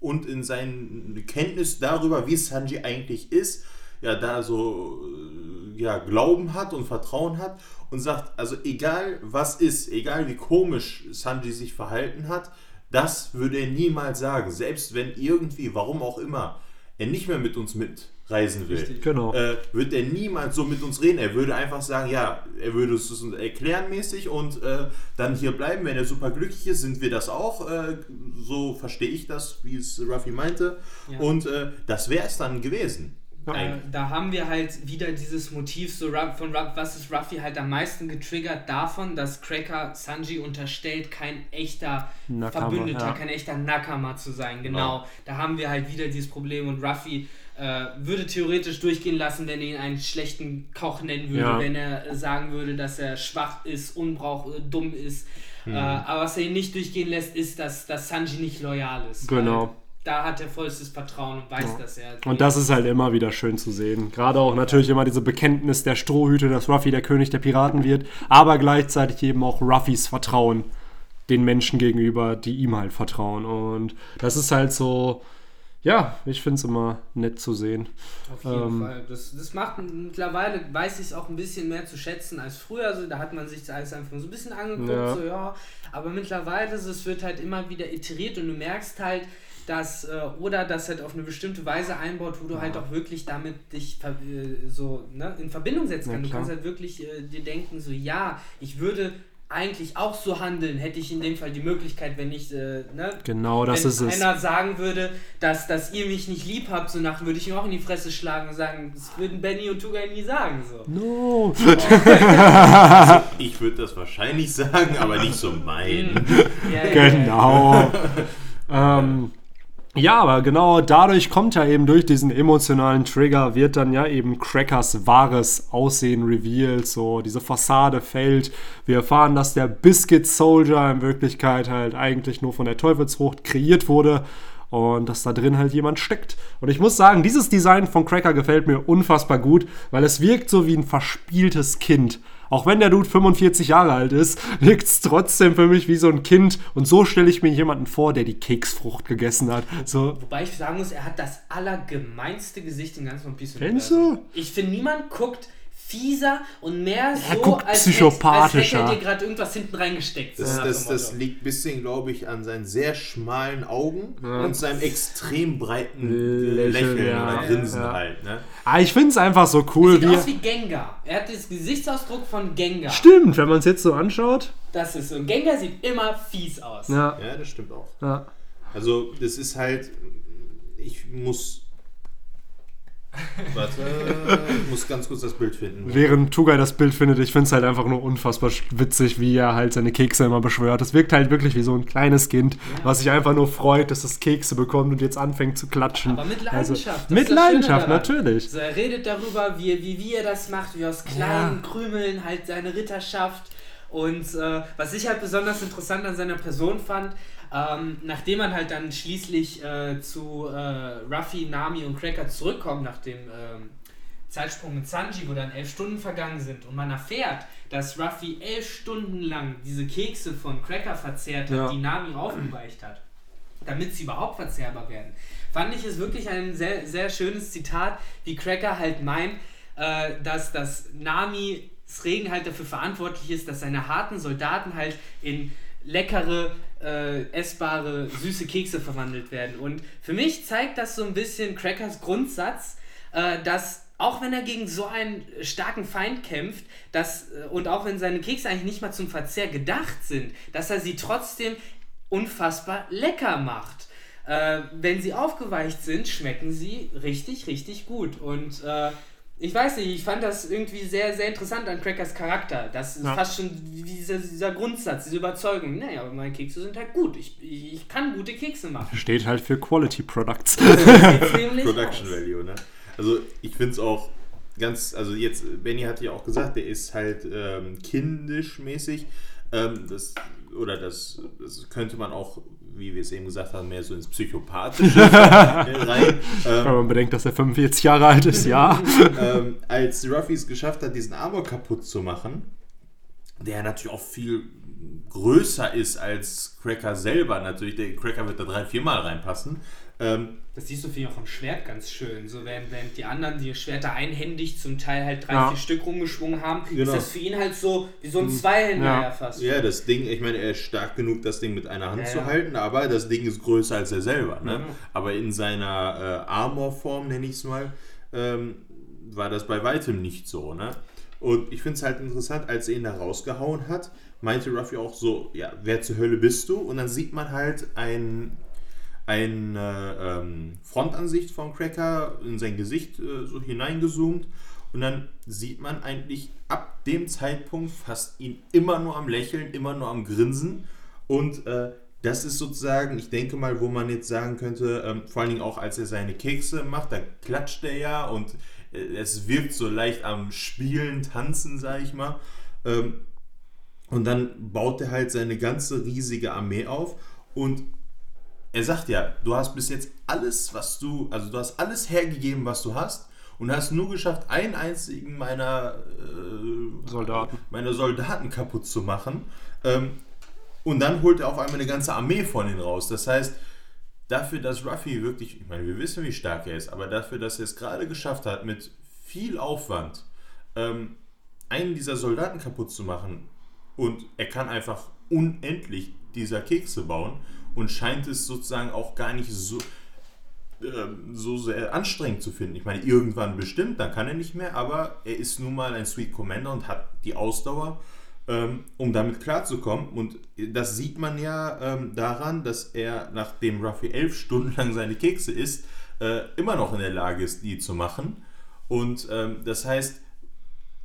und in seine Kenntnis darüber, wie Sanji eigentlich ist, ja, da so äh, ja, Glauben hat und Vertrauen hat und sagt, also egal was ist, egal wie komisch Sanji sich verhalten hat, das würde er niemals sagen. Selbst wenn irgendwie, warum auch immer, er nicht mehr mit uns mitreisen will, Richtig. Genau. äh, wird er niemals so mit uns reden. Er würde einfach sagen, ja, er würde es uns erklären mäßig und äh, dann hier bleiben. Wenn er super glücklich ist, sind wir das auch. Äh, so verstehe ich das, wie es Ruffy meinte. Ja. Und äh, das wäre es dann gewesen. Äh, da haben wir halt wieder dieses Motiv so von was ist Ruffy halt am meisten getriggert davon, dass Cracker Sanji unterstellt, kein echter Nakama, Verbündeter, ja. kein echter Nakama zu sein. Genau. Genau. Da haben wir halt wieder dieses Problem und Ruffy äh, würde theoretisch durchgehen lassen, wenn er ihn einen schlechten Koch nennen würde, Ja. wenn er sagen würde, dass er schwach ist, unbrauch, äh, dumm ist. Äh, aber was er ihn nicht durchgehen lässt, ist, dass, dass Sanji nicht loyal ist. Genau. Da hat er vollstes Vertrauen und weiß, Ja. dass er. Und das ist halt immer wieder schön zu sehen. Gerade auch natürlich immer diese Bekenntnis der Strohhüte, dass Ruffy der König der Piraten wird, aber gleichzeitig eben auch Ruffys Vertrauen den Menschen gegenüber, die ihm halt vertrauen. Und das ist halt so, ja, ich finde es immer nett zu sehen. Auf jeden Ähm, Fall. Das, das macht mittlerweile, weiß ich es auch ein bisschen mehr zu schätzen als früher. Also, da hat man sich das alles einfach so ein bisschen angeguckt, Ja. so ja. Aber mittlerweile, so, es wird halt immer wieder iteriert und du merkst halt, dass, äh, oder das halt auf eine bestimmte Weise einbaut, wo du halt auch wirklich damit dich ver- äh, so ne, in Verbindung setzen Ja, kannst. du klar. kannst halt wirklich äh, dir denken, so ja, ich würde eigentlich auch so handeln, hätte ich in dem Fall die Möglichkeit, wenn ich, äh, ne, Genau, das wenn ist es. einer sagen würde, dass, dass ihr mich nicht lieb habt, so nach würde ich ihm auch in die Fresse schlagen und sagen, das würden Benny und Tugai nie sagen. So. No. Ich würde das wahrscheinlich sagen, aber nicht so meinen. Ja, ja, ja. Genau. ähm, ja, aber genau dadurch kommt ja eben durch diesen emotionalen Trigger, wird dann ja eben Crackers wahres Aussehen revealed, so diese Fassade fällt. Wir erfahren, dass der Biscuit Soldier in Wirklichkeit halt eigentlich nur von der Teufelsfrucht kreiert wurde und dass da drin halt jemand steckt. Und ich muss sagen, dieses Design von Cracker gefällt mir unfassbar gut, weil es wirkt so wie ein verspieltes Kind. Auch wenn der Dude 45 Jahre alt ist, wirkt es trotzdem für mich wie so ein Kind. Und so stelle ich mir jemanden vor, der die Keksfrucht gegessen hat. So, Wobei ich sagen muss, er hat das allergemeinste Gesicht im ganzen One Piece Findest Universum. Ich finde, niemand guckt fieser und mehr so, guckt als, hätte- psychopathischer. als hätte er dir gerade irgendwas hinten reingesteckt. Das, das, das liegt ein bisschen, glaube ich, an seinen sehr schmalen Augen und seinem extrem breiten Lächeln, Lächeln, ja. oder Grinsen Ja. halt. Ne? ah, ich finde es einfach so cool, Sieht wie. aus wie Gengar. Er hat den Gesichtsausdruck von Gengar. Stimmt, wenn man es jetzt so anschaut. Das ist so. Gengar sieht immer fies aus. Ja, Ja, das stimmt auch. ja. Also, das ist halt, ich muss. Warte, ich muss ganz kurz das Bild finden. Während Tugai das Bild findet, ich finde es halt einfach nur unfassbar witzig, wie er halt seine Kekse immer beschwört. Es wirkt halt wirklich wie so ein kleines Kind, was sich einfach nur freut, dass es Kekse bekommt und jetzt anfängt zu klatschen. Aber mit Also, Leidenschaft. das mit das Leidenschaft, natürlich. So, er redet darüber, wie, wie, wie er das macht, wie aus kleinen Krümeln halt seine Ritterschaft. Und äh, was ich halt besonders interessant an seiner Person fand, ähm, nachdem man halt dann schließlich äh, zu äh, Ruffy, Nami und Cracker zurückkommt, nach dem ähm, Zeitsprung mit Sanji, wo dann elf Stunden vergangen sind und man erfährt, dass Ruffy elf Stunden lang diese Kekse von Cracker verzehrt hat, Ja. die Nami aufgeweicht hat damit sie überhaupt verzehrbar werden. Fand ich es wirklich ein sehr, sehr schönes Zitat, wie Cracker halt meint, äh, dass das Namis Regen halt dafür verantwortlich ist, dass seine harten Soldaten halt in leckere, äh, essbare, süße Kekse verwandelt werden. Und für mich zeigt das so ein bisschen Crackers Grundsatz, äh, dass auch wenn er gegen so einen starken Feind kämpft, dass, äh, und auch wenn seine Kekse eigentlich nicht mal zum Verzehr gedacht sind, dass er sie trotzdem unfassbar lecker macht. äh, wenn sie aufgeweicht sind, schmecken sie richtig, richtig gut. Und äh, ich weiß nicht, ich fand das irgendwie sehr, sehr interessant an Crackers Charakter. Das ist Ja. fast schon wie dieser, dieser Grundsatz, diese Überzeugung. Naja, aber meine Kekse sind halt gut. Ich, ich, ich kann gute Kekse machen. Steht halt für Quality Products. Production aus. Value, ne? Also ich finde es auch ganz, also jetzt, Benny hat ja auch gesagt, der ist halt ähm, kindisch mäßig. Ähm, das, oder das, das könnte man auch, wie wir es eben gesagt haben, mehr so ins Psychopathische rein. Wenn Ähm, man bedenkt, dass er 45 Jahre alt ist, ja. ähm, als Ruffy es geschafft hat, diesen Armor kaputt zu machen, der natürlich auch viel größer ist als Cracker selber. Natürlich, der Cracker wird da drei, viermal reinpassen. Ähm, Das siehst du finde ich auch am Schwert ganz schön. So während, während die anderen die Schwerter einhändig zum Teil halt drei, Ja. vier Stück rumgeschwungen haben, Genau. ist das für ihn halt so wie so ein Zweihänder Ja. ja. fast. ja, das Ding, ich meine, er ist stark genug, das Ding mit einer Hand Ja, zu ja. halten, aber das Ding ist größer als er selber. Ne? Mhm. Aber in seiner äh, Armor-Form, nenne ich es mal, ähm, war das bei weitem nicht so. Ne? Und ich finde es halt interessant, als er ihn da rausgehauen hat, meinte Ruffy auch so, ja, wer zur Hölle bist du? Und dann sieht man halt ein, eine ähm, Frontansicht von Cracker in sein Gesicht äh, so hineingezoomt. Und dann sieht man eigentlich ab dem Zeitpunkt fast ihn immer nur am Lächeln, immer nur am Grinsen. Und äh, das ist sozusagen, ich denke mal, wo man jetzt sagen könnte, ähm, vor allen Dingen auch als er seine Kekse macht, da klatscht er ja und äh, es wirkt so leicht am Spielen, Tanzen, sag ich mal. Ähm, und dann baut er halt seine ganze riesige Armee auf und er sagt ja, du hast bis jetzt alles, was du, also du hast alles hergegeben, was du hast und hast nur geschafft, einen einzigen meiner äh, Soldaten. meiner Soldaten kaputt zu machen. Ähm, und dann holt er auf einmal eine ganze Armee von ihnen raus. Das heißt, dafür, dass Ruffy wirklich, ich meine, wir wissen, wie stark er ist, aber dafür, dass er es gerade geschafft hat, mit viel Aufwand ähm, einen dieser Soldaten kaputt zu machen und er kann einfach unendlich dieser Kekse bauen und scheint es sozusagen auch gar nicht so, ähm, so sehr anstrengend zu finden. Ich meine, irgendwann bestimmt, dann kann er nicht mehr, aber er ist nun mal ein Sweet Commander und hat die Ausdauer, ähm, um damit klarzukommen. Und das sieht man ja ähm, daran, dass er, nachdem Ruffy elf Stunden lang seine Kekse isst, äh, immer noch in der Lage ist, die zu machen. Und ähm, das heißt,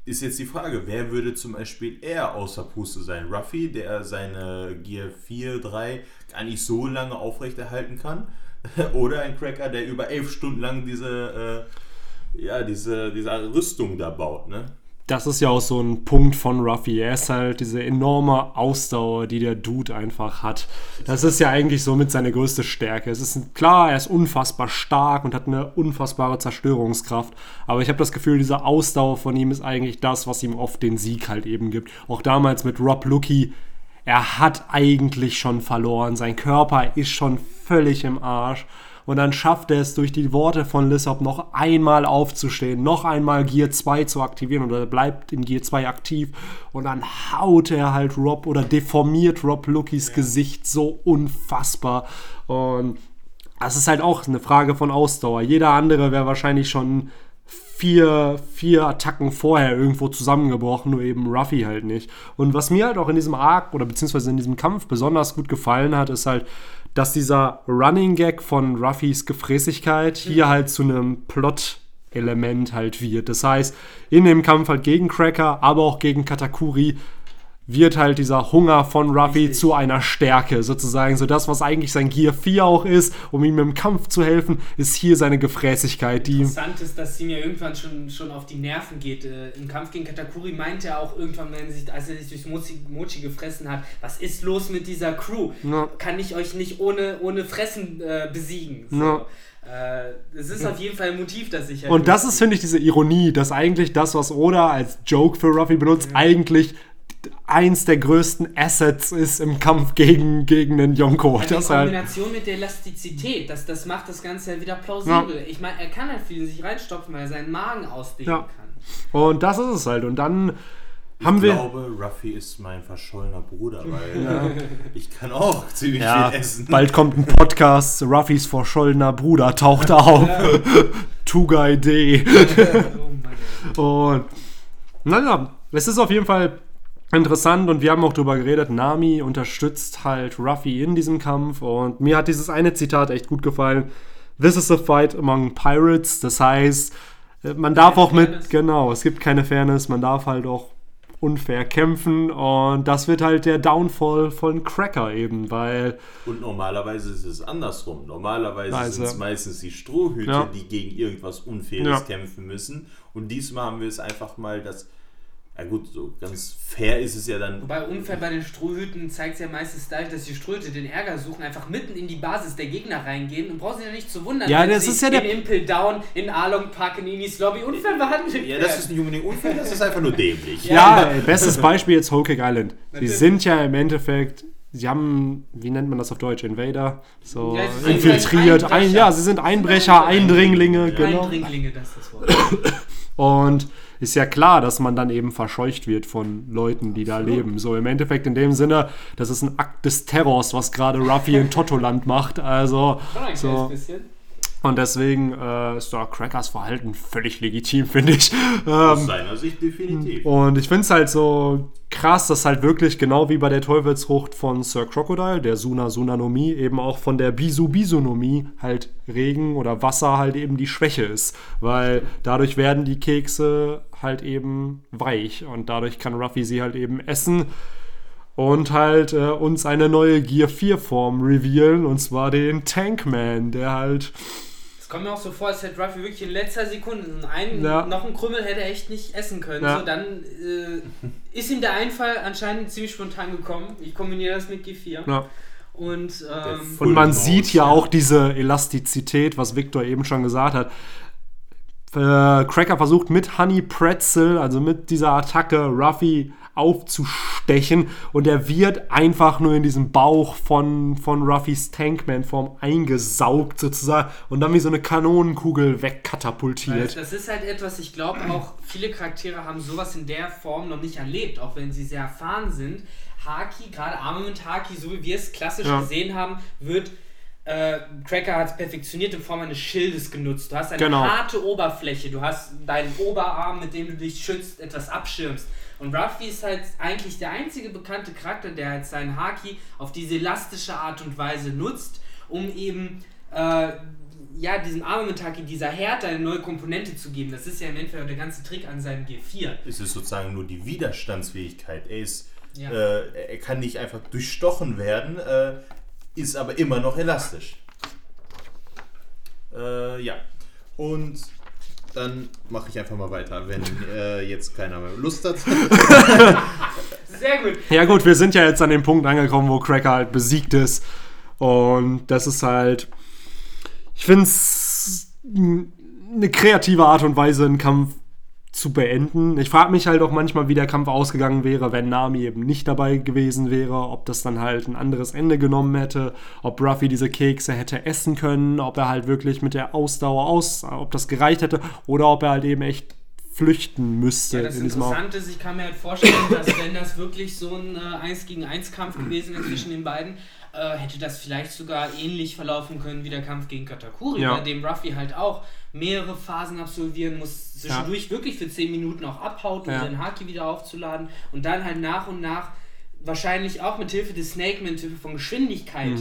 ist jetzt die Frage, wer würde zum Beispiel eher außer Puste sein? Ruffy, der seine Gear 4, 3 nicht so lange aufrechterhalten kann? Oder ein Cracker, der über elf Stunden lang diese, äh, ja, diese, diese Rüstung da baut, ne? Das ist ja auch so ein Punkt von Ruffy. Er ist halt diese enorme Ausdauer, die der Dude einfach hat. Das ist ja eigentlich somit seine größte Stärke. Es ist klar, er ist unfassbar stark und hat eine unfassbare Zerstörungskraft. Aber ich habe das Gefühl, diese Ausdauer von ihm ist eigentlich das, was ihm oft den Sieg halt eben gibt. Auch damals mit Rob Lucky. Er hat eigentlich schon verloren. Sein Körper ist schon völlig im Arsch. Und dann schafft er es durch die Worte von Lissop noch einmal aufzustehen, noch einmal Gear 2 zu aktivieren oder er bleibt in Gear 2 aktiv und dann haut er halt Rob oder deformiert Rob Luckys Gesicht so unfassbar. Und das ist halt auch eine Frage von Ausdauer. Jeder andere wäre wahrscheinlich schon vier, vier Attacken vorher irgendwo zusammengebrochen, nur eben Ruffy halt nicht. Und was mir halt auch in diesem Arc oder beziehungsweise in diesem Kampf besonders gut gefallen hat, ist halt, dass dieser Running Gag von Ruffys Gefräßigkeit hier halt zu einem Plot Element halt wird. Das heißt, in dem Kampf halt gegen Cracker, aber auch gegen Katakuri wird halt dieser Hunger von Ruffy Richtig. zu einer Stärke sozusagen. So das, was eigentlich sein Gear 4 auch ist, um ihm im Kampf zu helfen, ist hier seine Gefräßigkeit, die Interessant ist, dass sie mir irgendwann schon, schon auf die Nerven geht. Äh, Im Kampf gegen Katakuri meinte er auch irgendwann, wenn sich, als er sich durch Mochi, Mochi gefressen hat, was ist los mit dieser Crew? Ja. Kann ich euch nicht ohne, ohne Fressen äh, besiegen? So. Ja. Äh, es ist auf jeden Fall ein Motiv, das ich halt Und das ist, finde ich, diese Ironie, dass eigentlich das, was Oda als Joke für Ruffy benutzt, eigentlich eins der größten Assets ist im Kampf gegen, gegen den Yonko. Also Das in halt, Kombination mit der Elastizität, das, das macht das Ganze ja wieder plausibel. Ich meine, er kann halt viel sich reinstopfen, weil er seinen Magen ausdehnen Ja. kann. und das ist es halt. Und dann haben ich wir. glaube, Ruffy ist mein verschollener Bruder, weil ich kann auch ziemlich Ja, viel essen. bald kommt ein Podcast, Ruffys verschollener Bruder taucht auf. Tuga Idee. oh. Und naja, es ist auf jeden Fall interessant und wir haben auch drüber geredet, Nami unterstützt halt Ruffy in diesem Kampf und mir hat dieses eine Zitat echt gut gefallen. This is a fight among pirates, das heißt, äh, man darf Keine auch mit, Fairness. genau, es gibt keine Fairness, man darf halt auch unfair kämpfen und das wird halt der Downfall von Cracker eben, weil Und normalerweise ist es andersrum. Normalerweise sind es meistens die Strohhüte, Ja. die gegen irgendwas Unfaires Ja. kämpfen müssen. Und diesmal haben wir es einfach mal, dass. Ja gut, so ganz fair ist es ja dann. Wobei unfair bei den Strohhüten zeigt es ja meistens dadurch, dass die Strohhüte den Ärger suchen, einfach mitten in die Basis der Gegner reingehen und brauchen sich ja nicht zu wundern, Ja, das sie ist ja der- in Impel Down, in Arlong Park, in Inis Lobby unfair behandelt Ja, das ist nicht unbedingt unfair, das ist einfach nur dämlich. Ja, ey, bestes Beispiel jetzt Whole Cake Island. Sie sind ja im Endeffekt, sie haben, wie nennt man das auf Deutsch, Invader, so Ja, sie sind infiltriert. Einbrecher. Ein, ja, sie sind Einbrecher, Eindringlinge, genau. Eindringlinge, das ist das Wort. Und ist ja klar, dass man dann eben verscheucht wird von Leuten, die da leben. So im Endeffekt in dem Sinne, das ist ein Akt des Terrors, was gerade Ruffy in Totoland macht. Also, Schon ein so. bisschen. Und deswegen äh, ist da Crackers Verhalten völlig legitim, finde ich. Aus Ähm, seiner Sicht definitiv. Und ich finde es halt so krass, dass halt wirklich genau wie bei der Teufelsfrucht von Sir Crocodile, der Suna Sunanomie, eben auch von der Bisu Bisunomie halt Regen oder Wasser halt eben die Schwäche ist. Weil dadurch werden die Kekse halt eben weich und dadurch kann Ruffy sie halt eben essen und halt äh, uns eine neue Gear 4 Form revealen und zwar den Tankman, der halt kommt mir auch so vor, als hätte Ruffy wirklich in letzter Sekunde einen, Ja. noch einen Krümmel hätte er echt nicht essen können. Ja. So, dann äh, ist ihm der Einfall anscheinend ziemlich spontan gekommen. Ich kombiniere das mit G4. ja, Und, ähm, Und man sieht ja. auch diese Elastizität, was Victor eben schon gesagt hat. Äh, Cracker versucht mit Honey Pretzel, also mit dieser Attacke, Ruffy aufzustechen und er wird einfach nur in diesen Bauch von, von Ruffys Tankman-Form eingesaugt sozusagen und dann wie so eine Kanonenkugel wegkatapultiert. Das ist halt etwas, ich glaube auch, viele Charaktere haben sowas in der Form noch nicht erlebt, auch wenn sie sehr erfahren sind. Haki, gerade Armament Haki, so wie wir es klassisch Ja. gesehen haben, wird. Äh, Cracker hat es perfektioniert in Form eines Schildes genutzt. Du hast eine Genau. harte Oberfläche, du hast deinen Oberarm, mit dem du dich schützt, etwas abschirmst. Und Ruffy ist halt eigentlich der einzige bekannte Charakter, der halt seinen Haki auf diese elastische Art und Weise nutzt, um eben äh, ja, diesem Armament-Haki, dieser Härte eine neue Komponente zu geben. Das ist ja im Endeffekt auch der ganze Trick an seinem G4. Es ist sozusagen nur die Widerstandsfähigkeit. Er ist, Ja. äh, er kann nicht einfach durchstochen werden, äh, ist aber immer noch elastisch. Äh, ja. Und dann mache ich einfach mal weiter, wenn äh, jetzt keiner mehr Lust hat. Sehr gut. Ja gut, wir sind ja jetzt an dem Punkt angekommen, wo Cracker halt besiegt ist. Und das ist halt, ich finde es eine kreative Art und Weise, einen Kampf zu beenden. Ich frage mich halt auch manchmal, wie der Kampf ausgegangen wäre, wenn Nami eben nicht dabei gewesen wäre, ob das dann halt ein anderes Ende genommen hätte, ob Ruffy diese Kekse hätte essen können, ob er halt wirklich mit der Ausdauer aus, ob das gereicht hätte oder ob er halt eben echt flüchten müsste Ja, das Interessante ist, ich kann mir halt vorstellen, dass wenn das wirklich so ein äh, 1 gegen 1 Kampf gewesen ist zwischen den beiden, äh, hätte das vielleicht sogar ähnlich verlaufen können wie der Kampf gegen Katakuri, Ja. bei dem Ruffy halt auch mehrere Phasen absolvieren muss, zwischendurch wirklich für 10 Minuten auch abhaut, um Ja. seinen Haki wieder aufzuladen und dann halt nach und nach wahrscheinlich auch mit Hilfe des Snake Man, mit Hilfe von Geschwindigkeit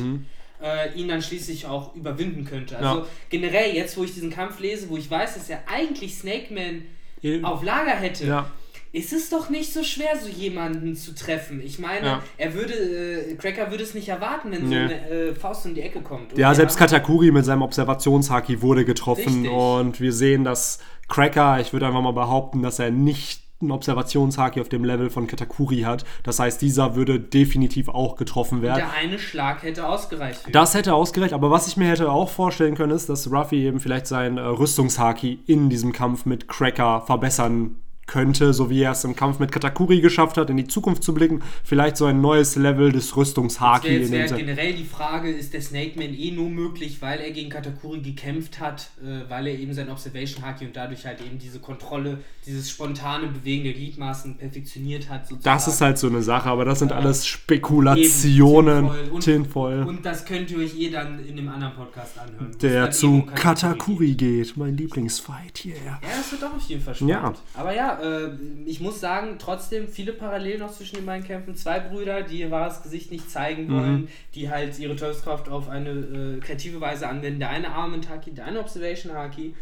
äh, ihn dann schließlich auch überwinden könnte. Also Mhm. Ja. generell, jetzt wo ich diesen Kampf lese, wo ich weiß, dass er eigentlich Snake Man auf Lager hätte, Ja. Ist es doch nicht so schwer, so jemanden zu treffen. Ich meine, Ja. er würde, äh, Cracker würde es nicht erwarten, wenn so Nee. eine äh, Faust um die Ecke kommt. Ja, selbst Katakuri mit seinem Observationshaki wurde getroffen Richtig. und wir sehen, dass Cracker, ich würde einfach mal behaupten, dass er nicht einen Observationshaki auf dem Level von Katakuri hat. Das heißt, dieser würde definitiv auch getroffen werden. Der eine Schlag hätte ausgereicht. Das hätte ausgereicht, aber was ich mir hätte auch vorstellen können, ist, dass Ruffy eben vielleicht sein äh, Rüstungshaki in diesem Kampf mit Cracker verbessern könnte, so wie er es im Kampf mit Katakuri geschafft hat, in die Zukunft zu blicken. Vielleicht so ein neues Level des Rüstungshaki Jetzt wäre generell die Frage, ist der Snake Man eh nur möglich, weil er gegen Katakuri gekämpft hat, äh, weil er eben sein Observation Haki und dadurch halt eben diese Kontrolle, dieses spontane Bewegen der Gliedmaßen perfektioniert hat. Sozusagen. Das ist halt so eine Sache, aber das sind Ja. alles Spekulationen. Tinvoll. Tinvoll. Und das könnt ihr euch eh dann in dem anderen Podcast anhören. Der zu um Katakuri geht. Mein Lieblingsfight, yeah. Ja, das wird auch auf jeden Fall Ja. spannend. Aber ja, ja, äh, ich muss sagen, trotzdem viele Parallelen noch zwischen den beiden Kämpfen. Zwei Brüder, die ihr wahres Gesicht nicht zeigen Mhm. wollen, die halt ihre Teufelskraft auf eine äh, kreative Weise anwenden. Der eine Armament Haki, der eine Observation Haki.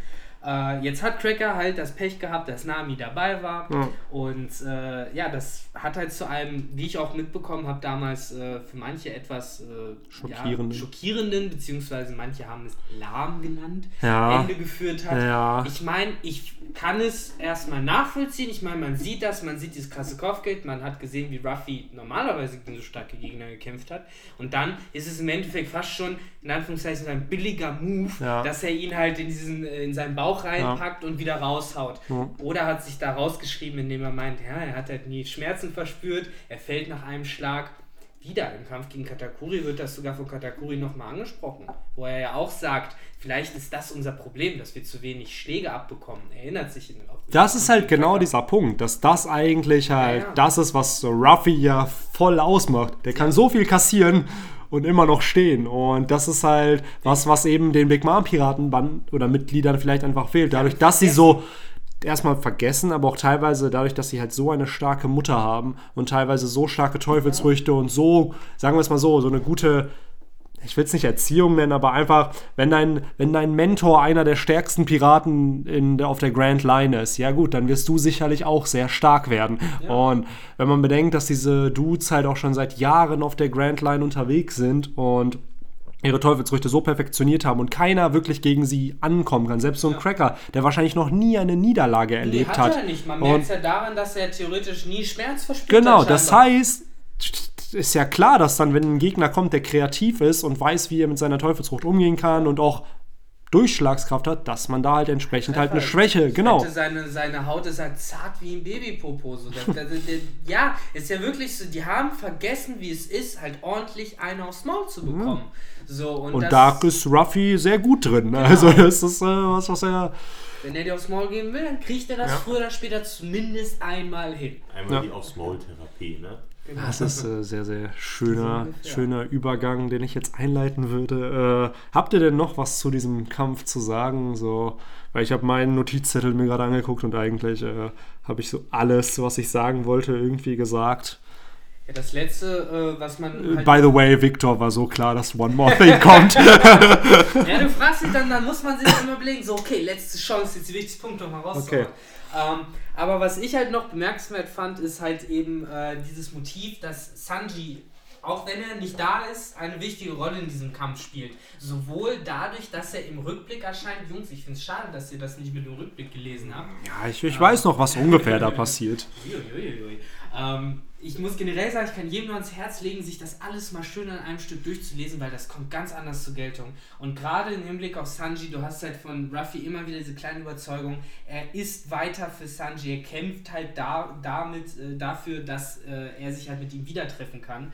Äh, jetzt hat Cracker halt das Pech gehabt, dass Nami dabei war. Ja. Und äh, ja, das hat halt zu einem, wie ich auch mitbekommen habe, damals äh, für manche etwas äh, Schockierenden. Ja, schockierenden, beziehungsweise manche haben es lahm genannt, Ja. Ende geführt hat. Ich meine, ich kann es erstmal nachvollziehen. Ich meine, man sieht das, man sieht dieses krasse Kopfgeld, man hat gesehen, wie Ruffy normalerweise gegen so starke Gegner gekämpft hat. Und dann ist es im Endeffekt fast schon, in Anführungszeichen, ein billiger Move, dass er ihn halt in, diesen, äh, in seinen Bauch reinpackt und wieder raushaut. Ja. Oder hat sich da rausgeschrieben, indem er meint, ja, er hat halt nie Schmerzen verspürt, er fällt nach einem Schlag. Wieder im Kampf gegen Katakuri wird das sogar von Katakuri nochmal angesprochen, wo er ja auch sagt, vielleicht ist das unser Problem, dass wir zu wenig Schläge abbekommen. Erinnert sich in, auf Das ist halt genau dieser Punkt, dass das eigentlich halt Ja, ja. das ist, was so Ruffy ja voll ausmacht. Der kann so viel kassieren und immer noch stehen. Und das ist halt was, was eben den Big Mom Piratenband oder Mitgliedern vielleicht einfach fehlt. Dadurch, dass sie so erstmal vergessen, aber auch teilweise dadurch, dass sie halt so eine starke Mutter haben und teilweise so starke Teufelsfrüchte und so, sagen wir es mal so, so eine gute ich will es nicht Erziehung nennen, aber einfach, wenn dein, wenn dein Mentor einer der stärksten Piraten in, auf der Grand Line ist, ja gut, dann wirst du sicherlich auch sehr stark werden. Und wenn man bedenkt, dass diese Dudes halt auch schon seit Jahren auf der Grand Line unterwegs sind und ihre Teufelsfrüchte so perfektioniert haben und keiner wirklich gegen sie ankommen kann. Selbst so ein Cracker, der wahrscheinlich noch nie eine Niederlage Nee, erlebt hat hat. er nicht. Man merkt es ja daran, dass er theoretisch nie Schmerz verspürt Genau, hat. das scheinbar. heißt, ist ja klar, dass dann, wenn ein Gegner kommt, der kreativ ist und weiß, wie er mit seiner Teufelsfrucht umgehen kann und auch Durchschlagskraft hat, dass man da halt entsprechend halt eine Schwäche, genau. Seine, seine Haut ist halt zart wie ein Babypopo. So. Das, das, das, ja, ist ja wirklich so, die haben vergessen, wie es ist, halt ordentlich einen aufs Maul zu bekommen. So, und Und da ist Ruffy sehr gut drin. ne? Also das ist äh, was, was er. wenn er dir aufs Maul geben will, dann kriegt er das früher oder später zumindest einmal hin. Einmal Ja. die aufs Maul-Therapie, ne? Das ist äh, sehr, sehr schöner, ungefähr. schöner Übergang, den ich jetzt einleiten würde. Äh, habt ihr denn noch was zu diesem Kampf zu sagen? So, weil ich habe meinen Notizzettel mir gerade angeguckt und eigentlich äh, habe ich so alles, was ich sagen wollte, irgendwie gesagt. Ja, das letzte, äh, was man. Halt, By the way, Victor war so klar, dass One More Thing kommt. ja, du fragst dich dann, dann muss man sich immer überlegen, so, okay, letzte Chance, jetzt die wichtigsten Punkte noch mal rauszuholen. Okay. Ähm, aber was ich halt noch bemerkenswert fand, ist halt eben äh, dieses Motiv, dass Sanji, auch wenn er nicht da ist, eine wichtige Rolle in diesem Kampf spielt. Sowohl dadurch, dass er im Rückblick erscheint. Jungs, ich finde es schade, dass ihr das nicht mit dem Rückblick gelesen habt. ja, ich, ich weiß noch, was ungefähr da passiert. Uiuiui. Ähm, ich muss generell sagen, ich kann jedem nur ans Herz legen, sich das alles mal schön an einem Stück durchzulesen, weil das kommt ganz anders zur Geltung. Und gerade im Hinblick auf Sanji, du hast halt von Ruffy immer wieder diese kleine Überzeugung, er ist weiter für Sanji, er kämpft halt da, damit, äh, dafür, dass äh, er sich halt mit ihm wieder treffen kann.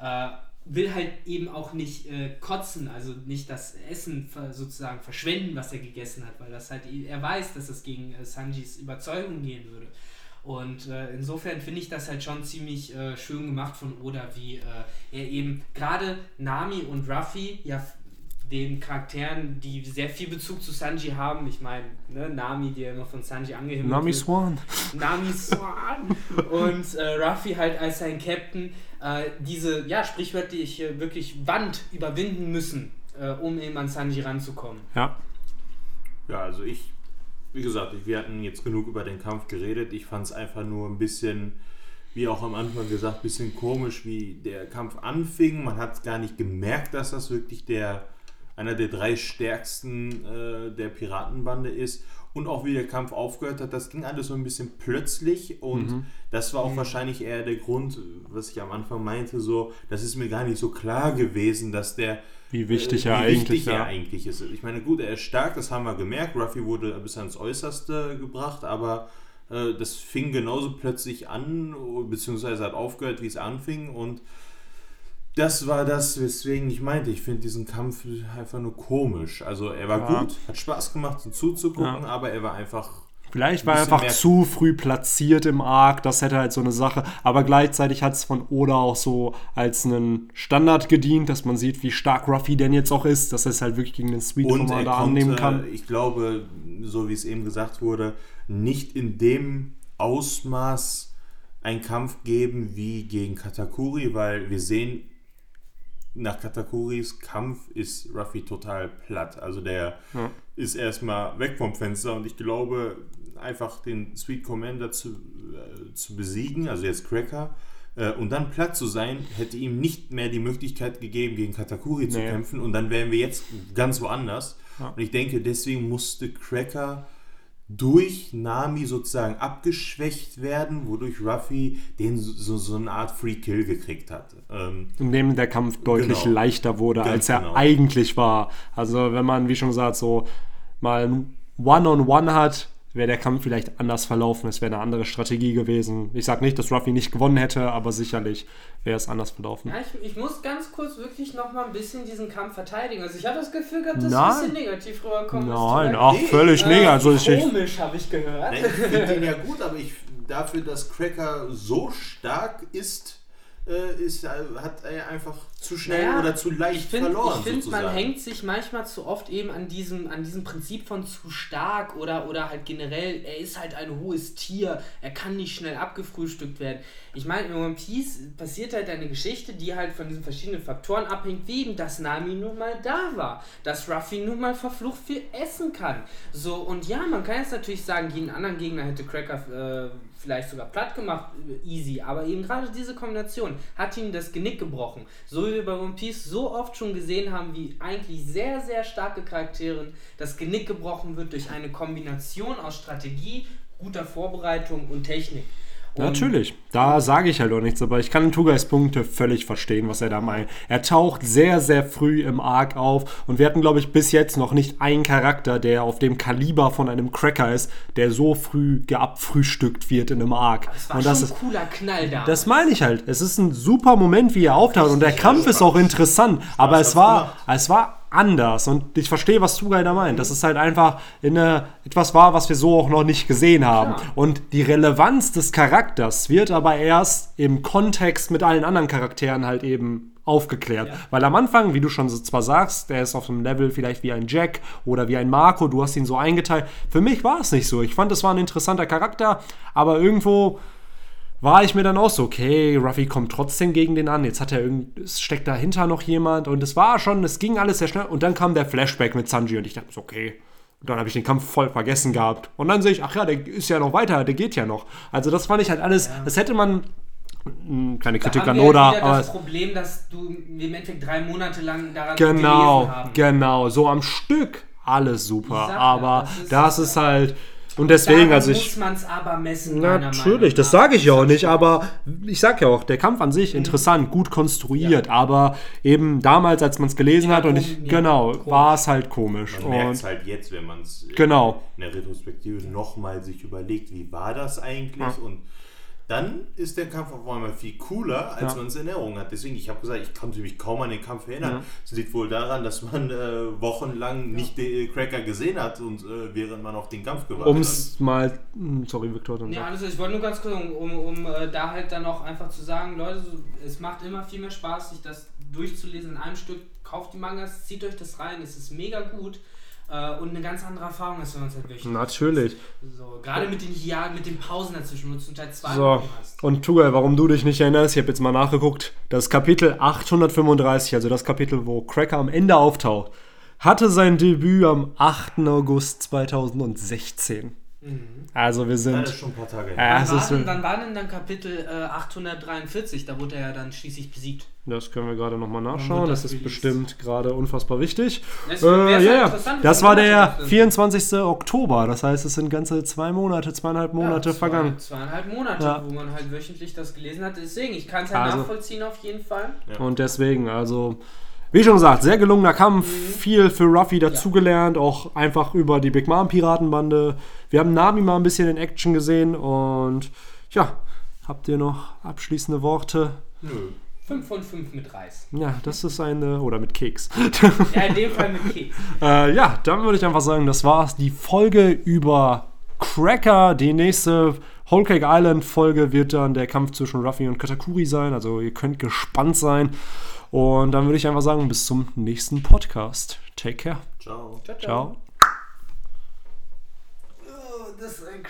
Äh, will halt eben auch nicht äh, kotzen, also nicht das Essen ver sozusagen verschwenden, was er gegessen hat, weil das halt, er weiß, dass es gegen äh, Sanjis Überzeugung gehen würde. Und äh, insofern finde ich das halt schon ziemlich äh, schön gemacht von Oda, wie äh, er eben gerade Nami und Ruffy, ja, den Charakteren, die sehr viel Bezug zu Sanji haben. Ich meine, ne, Nami, die ja immer von Sanji angehimmelt Nami wird. Swan. Nami Swan und äh, Ruffy halt als sein Captain äh, diese, ja, sprichwörtlich äh, wirklich Wand überwinden müssen, äh, um eben an Sanji ranzukommen. Ja. Ja, also ich, wie gesagt, wir hatten jetzt genug über den Kampf geredet. Ich fand es einfach nur ein bisschen, wie auch am Anfang gesagt, ein bisschen komisch, wie der Kampf anfing. Man hat gar nicht gemerkt, dass das wirklich der einer der drei stärksten äh, der Piratenbande ist. Und auch wie der Kampf aufgehört hat, das ging alles so ein bisschen plötzlich und das war auch wahrscheinlich eher der Grund, was ich am Anfang meinte, so, das ist mir gar nicht so klar gewesen, dass der Wie wichtig äh, er wie eigentlich wichtig er ja. eigentlich ist. Ich meine, gut, er ist stark, das haben wir gemerkt. Ruffy wurde bis ans Äußerste gebracht, aber äh, das fing genauso plötzlich an, beziehungsweise hat aufgehört, wie es anfing. Und das war das, weswegen ich meinte, ich finde diesen Kampf einfach nur komisch. Also er war Ja. gut, hat Spaß gemacht, ihm zuzugucken, Ja. aber er war einfach Vielleicht war Ein er einfach zu früh platziert im Arc, das hätte halt so eine Sache. Aber gleichzeitig hat es von Oda auch so als einen Standard gedient, dass man sieht, wie stark Ruffy denn jetzt auch ist, dass er es halt wirklich gegen den Sweet Und er Commander annehmen konnte, kann. ich glaube, so wie es eben gesagt wurde, nicht in dem Ausmaß einen Kampf geben wie gegen Katakuri, weil wir sehen, nach Katakuris Kampf ist Ruffy total platt. Also der Ja. ist erstmal weg vom Fenster und ich glaube, einfach den Sweet Commander zu, äh, zu besiegen, also jetzt Cracker, äh, und dann platt zu sein, hätte ihm nicht mehr die Möglichkeit gegeben, gegen Katakuri zu Nee. kämpfen und dann wären wir jetzt ganz woanders. Ja. Und ich denke, deswegen musste Cracker durch Nami sozusagen abgeschwächt werden, wodurch Ruffy den so, so eine Art Free Kill gekriegt hat. Ähm, in dem der Kampf deutlich Genau. leichter wurde, Ganz als er genau. eigentlich war. Also wenn man, wie schon gesagt, so mal ein One-on-One hat, wäre der Kampf vielleicht anders verlaufen. Es wäre eine andere Strategie gewesen. Ich sage nicht, dass Ruffy nicht gewonnen hätte, aber sicherlich wäre es anders verlaufen. Ja, ich, ich muss ganz kurz wirklich noch mal ein bisschen diesen Kampf verteidigen. Also ich habe das Gefühl gehabt, dass Nein. es ein bisschen negativ rüberkommt. Nein, ach, völlig äh, negativ. Also ich, ich, komisch habe ich gehört. Ich finde den ja gut, aber ich dafür, dass Cracker so stark ist, äh, ist äh, hat er einfach zu schnell Naja, oder zu leicht Ich finde, verloren. ich find, man hängt sich manchmal zu oft eben an diesem, an diesem Prinzip von zu stark oder, oder halt generell, er ist halt ein hohes Tier, er kann nicht schnell abgefrühstückt werden. Ich meine, in One Piece passiert halt eine Geschichte, die halt von diesen verschiedenen Faktoren abhängt, wie eben, dass Nami nun mal da war, dass Ruffy nun mal verflucht viel essen kann. So, und ja, man kann jetzt natürlich sagen, jeden anderen Gegner hätte Cracker äh, vielleicht sogar platt gemacht, äh, easy, aber eben gerade diese Kombination hat ihm das Genick gebrochen. So wie wir bei One Piece so oft schon gesehen haben, wie eigentlich sehr, sehr starke Charaktere das Genick gebrochen wird durch eine Kombination aus Strategie, guter Vorbereitung und Technik. Und Natürlich, da sage ich halt auch nichts, aber ich kann Tugais Punkte völlig verstehen, was er da meint. Er taucht sehr, sehr früh im Arc auf und wir hatten, glaube ich, bis jetzt noch nicht einen Charakter, der auf dem Kaliber von einem Cracker ist, der so früh geabfrühstückt wird in einem Arc. Es war und schon das ein ist, cooler Knall da. das meine ich halt. Es ist ein super Moment, wie er auftaucht und der Kampf ist auch interessant, aber es war, es war anders und ich verstehe, was Tugai da meint. Dass es halt einfach in eine, etwas war, was wir so auch noch nicht gesehen haben. Klar. Und die Relevanz des Charakters wird aber erst im Kontext mit allen anderen Charakteren halt eben aufgeklärt. Ja. Weil am Anfang, wie du schon so zwar sagst, der ist auf einem Level vielleicht wie ein Jack oder wie ein Marco, du hast ihn so eingeteilt. Für mich war es nicht so. Ich fand, es war ein interessanter Charakter, aber irgendwo war ich mir dann auch so, okay, Ruffy kommt trotzdem gegen den an, jetzt hat er irgend, es steckt dahinter noch jemand und es war schon, es ging alles sehr schnell und dann kam der Flashback mit Sanji und ich dachte so, okay. Und dann habe ich den Kampf voll vergessen gehabt. Und dann sehe ich, ach ja, der ist ja noch weiter, der geht ja noch. Also das fand ich halt alles, das hätte man, mh, keine da Kritik haben an wir Oda, aber das Problem, dass du im Endeffekt drei Monate lang daran Genau, haben. genau. So am Stück alles super. Sag ja, aber das ist- das ist halt. Und deswegen, Daran also muss ich. man es aber messen. Natürlich, das sage ich ja auch nicht, aber ich sag ja auch, der Kampf an sich interessant, gut konstruiert, aber eben damals, als man es gelesen hat und ich, Ja, genau, war es halt komisch. Man merkt es Und halt jetzt, wenn man es Genau. in der Retrospektive nochmal sich überlegt, wie war das eigentlich? Ja. Und dann ist der Kampf auf einmal viel cooler, als Ja. man es in Erinnerung hat. Deswegen, ich habe gesagt, ich konnte mich kaum an den Kampf erinnern. Das liegt wohl daran, dass man äh, wochenlang nicht den Cracker gesehen hat und äh, während man auf den Kampf gewartet um hat. es mal. hm, Sorry, Victor. Dann Ja, also ich wollte nur ganz kurz, um, um, um äh, da halt dann auch einfach zu sagen, Leute, es macht immer viel mehr Spaß, sich das durchzulesen in einem Stück. Kauft die Mangas, zieht euch das rein, es ist mega gut äh, und eine ganz andere Erfahrung, als wenn man es halt wöchentlich Natürlich. So, gerade mit den Jahren, mit den Pausen dazwischen, wo du zum Teil zwei So, hast. und Tugal, warum du dich nicht erinnerst, ich habe jetzt mal nachgeguckt, das Kapitel 835, also das Kapitel, wo Cracker am Ende auftaucht, hatte sein Debüt am 8. August 2016. Also wir Ja, sind... das ist schon ein paar Tage her. Ja, Wann war, wann war denn dann Kapitel äh, 843? Da wurde er ja dann schließlich besiegt. das können wir gerade nochmal nachschauen. Das das ist released? bestimmt gerade unfassbar wichtig. Deswegen Äh, ja, Das war der das sind. 24. Oktober. Das heißt, es sind ganze zwei Monate, zweieinhalb Monate ja, zwei, vergangen. Zweieinhalb Monate, Ja. wo man halt wöchentlich das gelesen hat. Deswegen, ich kann es halt Also- nachvollziehen auf jeden Fall. Ja. Und deswegen, also, wie schon gesagt, sehr gelungener Kampf, viel für Ruffy dazugelernt, auch einfach über die Big Mom Piratenbande. Wir haben Nami mal ein bisschen in Action gesehen und ja, habt ihr noch abschließende Worte? Nö. 5 von 5 mit Reis. Ja, das ist eine, oder mit Keks. Ja, in dem Fall mit Keks. äh, ja, dann würde ich einfach sagen, das war's. Die Folge über Cracker. Die nächste Whole Cake Island Folge wird dann der Kampf zwischen Ruffy und Katakuri sein. Also ihr könnt gespannt sein. Und dann würde ich einfach sagen, bis zum nächsten Podcast. Take care. Ciao. Ciao, Ciao. Oh, ist ein